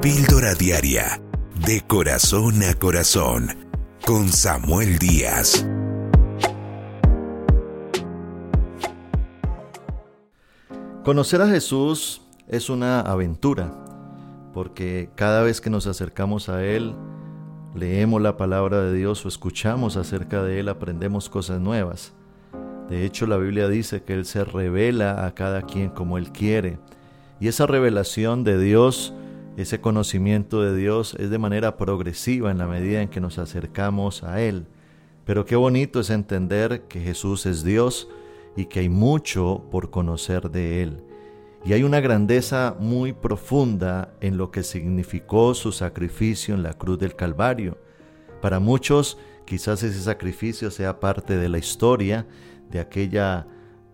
Píldora Diaria, de corazón a corazón, con Samuel Díaz. Conocer a Jesús es una aventura, porque cada vez que nos acercamos a Él, leemos la palabra de Dios o escuchamos acerca de Él, aprendemos cosas nuevas. De hecho, la Biblia dice que Él se revela a cada quien como Él quiere. Y esa revelación de Dios, ese conocimiento de Dios es de manera progresiva en la medida en que nos acercamos a Él. Pero qué bonito es entender que Jesús es Dios y que hay mucho por conocer de Él. Y hay una grandeza muy profunda en lo que significó su sacrificio en la cruz del Calvario. Para muchos quizás ese sacrificio sea parte de la historia, de aquella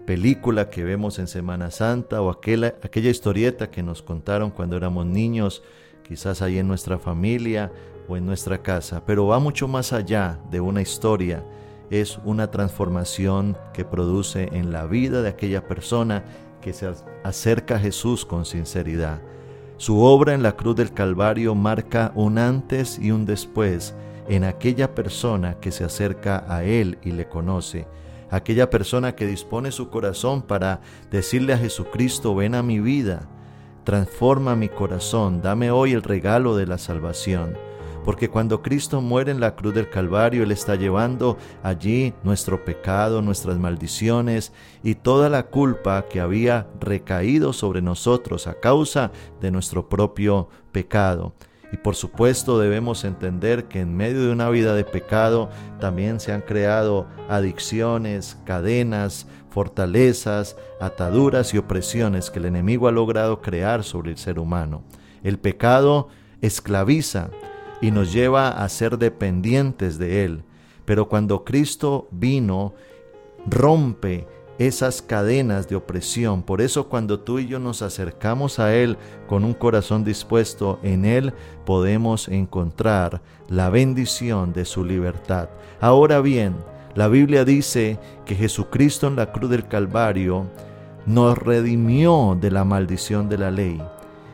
película que vemos en Semana Santa o aquella, aquella historieta que nos contaron cuando éramos niños, quizás ahí en nuestra familia o en nuestra casa, pero va mucho más allá de una historia, es una transformación que produce en la vida de aquella persona que se acerca a Jesús con sinceridad. Su obra en la cruz del Calvario marca un antes y un después en aquella persona que se acerca a Él y le conoce aquella persona que dispone su corazón para decirle a Jesucristo, ven a mi vida, transforma mi corazón, dame hoy el regalo de la salvación. Porque cuando Cristo muere en la cruz del Calvario, Él está llevando allí nuestro pecado, nuestras maldiciones y toda la culpa que había recaído sobre nosotros a causa de nuestro propio pecado. Y por supuesto debemos entender que en medio de una vida de pecado también se han creado adicciones, cadenas, fortalezas, ataduras y opresiones que el enemigo ha logrado crear sobre el ser humano. El pecado esclaviza y nos lleva a ser dependientes de él. Pero cuando Cristo vino, rompe esas cadenas de opresión. Por eso cuando tú y yo nos acercamos a Él con un corazón dispuesto, en Él podemos encontrar la bendición de su libertad. Ahora bien, la Biblia dice que Jesucristo en la cruz del Calvario nos redimió de la maldición de la ley.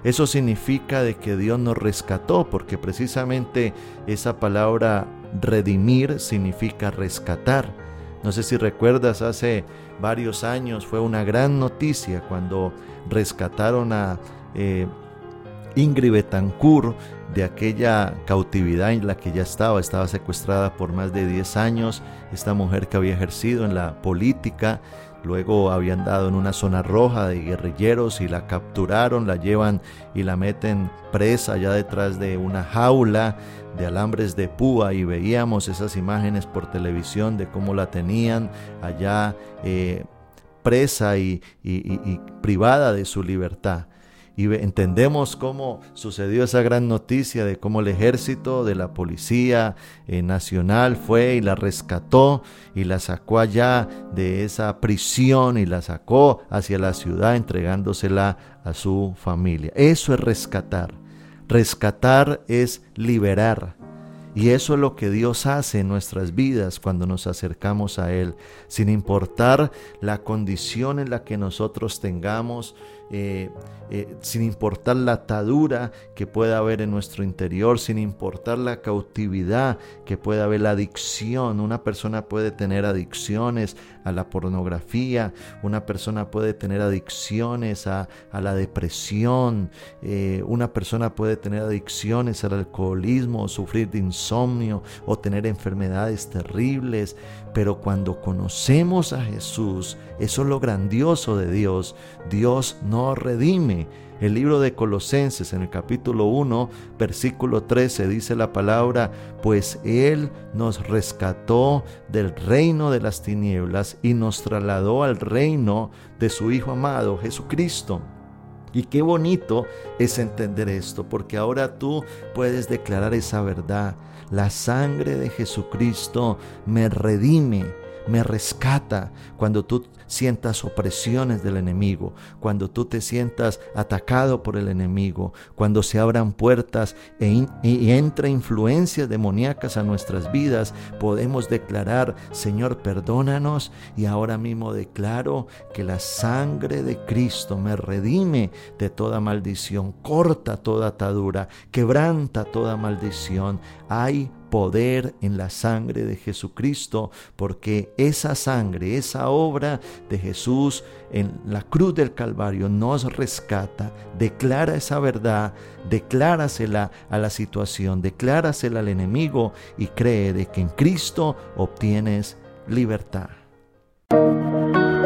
Eso significa de que Dios nos rescató, porque precisamente esa palabra redimir significa rescatar. No sé si recuerdas, hace varios años fue una gran noticia cuando rescataron a eh, Ingrid Betancourt de aquella cautividad en la que ya estaba, estaba secuestrada por más de 10 años, esta mujer que había ejercido en la política, luego habían dado en una zona roja de guerrilleros y la capturaron, la llevan y la meten presa allá detrás de una jaula de alambres de púa. Y veíamos esas imágenes por televisión de cómo la tenían allá eh, presa y privada de su libertad y entendemos cómo sucedió esa gran noticia de cómo el ejército de la policía eh, nacional fue y la rescató y la sacó allá de esa prisión y la sacó hacia la ciudad entregándosela a su familia. Eso es rescatar. Rescatar es liberar. Y eso es lo que Dios hace en nuestras vidas cuando nos acercamos a Él, sin importar la condición en la que nosotros tengamos, eh, eh, sin importar la atadura que pueda haber en nuestro interior, sin importar la cautividad que pueda haber, la adicción. Una persona puede tener adicciones a la pornografía, una persona puede tener adicciones a, la depresión, eh, una persona puede tener adicciones al alcoholismo, sufrir de insomnio o tener enfermedades terribles. Pero cuando conocemos a Jesús, eso es lo grandioso de Dios. Dios nos redime. El libro de Colosenses en el capítulo 1, versículo 13 dice la palabra, pues Él nos rescató del reino de las tinieblas y nos trasladó al reino de su Hijo amado, Jesucristo. Y qué bonito es entender esto, porque ahora tú puedes declarar esa verdad. La sangre de Jesucristo me redime me rescata cuando tú sientas opresiones del enemigo, cuando tú te sientas atacado por el enemigo, cuando se abran puertas e y entra influencias demoníacas a nuestras vidas, podemos declarar, Señor, perdónanos y ahora mismo declaro que la sangre de Cristo me redime de toda maldición, corta toda atadura, quebranta toda maldición. Hay poder en la sangre de Jesucristo, porque esa sangre, esa obra de Jesús en la cruz del Calvario nos rescata, declara esa verdad, declárasela a la situación, declárasela al enemigo y cree de que en Cristo obtienes libertad.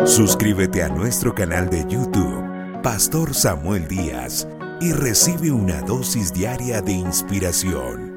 Suscríbete a nuestro canal de YouTube, Pastor Samuel Díaz, y recibe una dosis diaria de inspiración